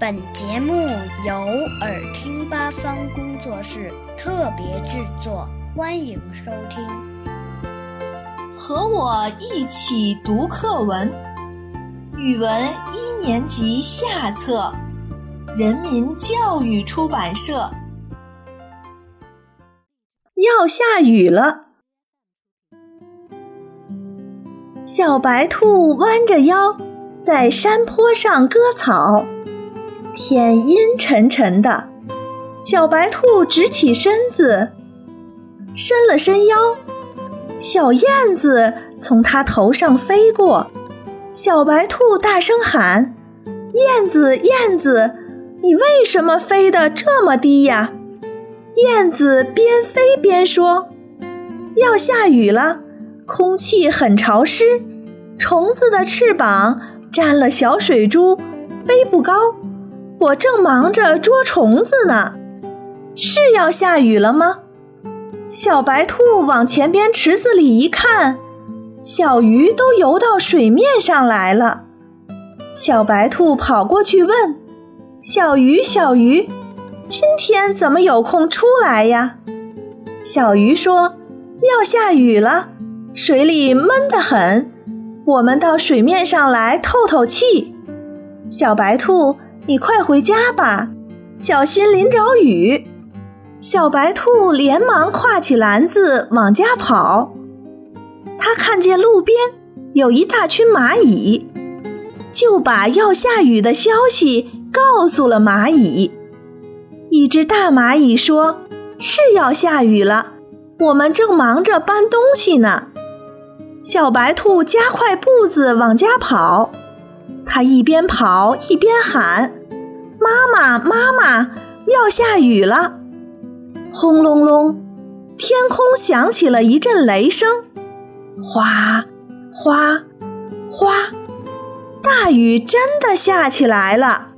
本节目由耳听八方工作室特别制作，欢迎收听。和我一起读课文，语文一年级下册，人民教育出版社。要下雨了，小白兔弯着腰在山坡上割草。天阴沉沉的，小白兔直起身子，伸了伸腰。小燕子从它头上飞过，小白兔大声喊：“燕子，燕子，你为什么飞得这么低呀？”燕子边飞边说：“要下雨了，空气很潮湿，虫子的翅膀沾了小水珠，飞不高。”我正忙着捉虫子呢，是要下雨了吗？小白兔往前边池子里一看，小鱼都游到水面上来了。小白兔跑过去问：“小鱼，小鱼，今天怎么有空出来呀？”小鱼说：“要下雨了，水里闷得很，我们到水面上来透透气。”小白兔。你快回家吧，小心淋着雨。小白兔连忙挎起篮子往家跑。他看见路边有一大群蚂蚁，就把要下雨的消息告诉了蚂蚁。一只大蚂蚁说：“是要下雨了，我们正忙着搬东西呢。”小白兔加快步子往家跑。他一边跑一边喊：“妈妈，妈妈，要下雨了！”轰隆隆，天空响起了一阵雷声，哗，哗，哗，大雨真的下起来了。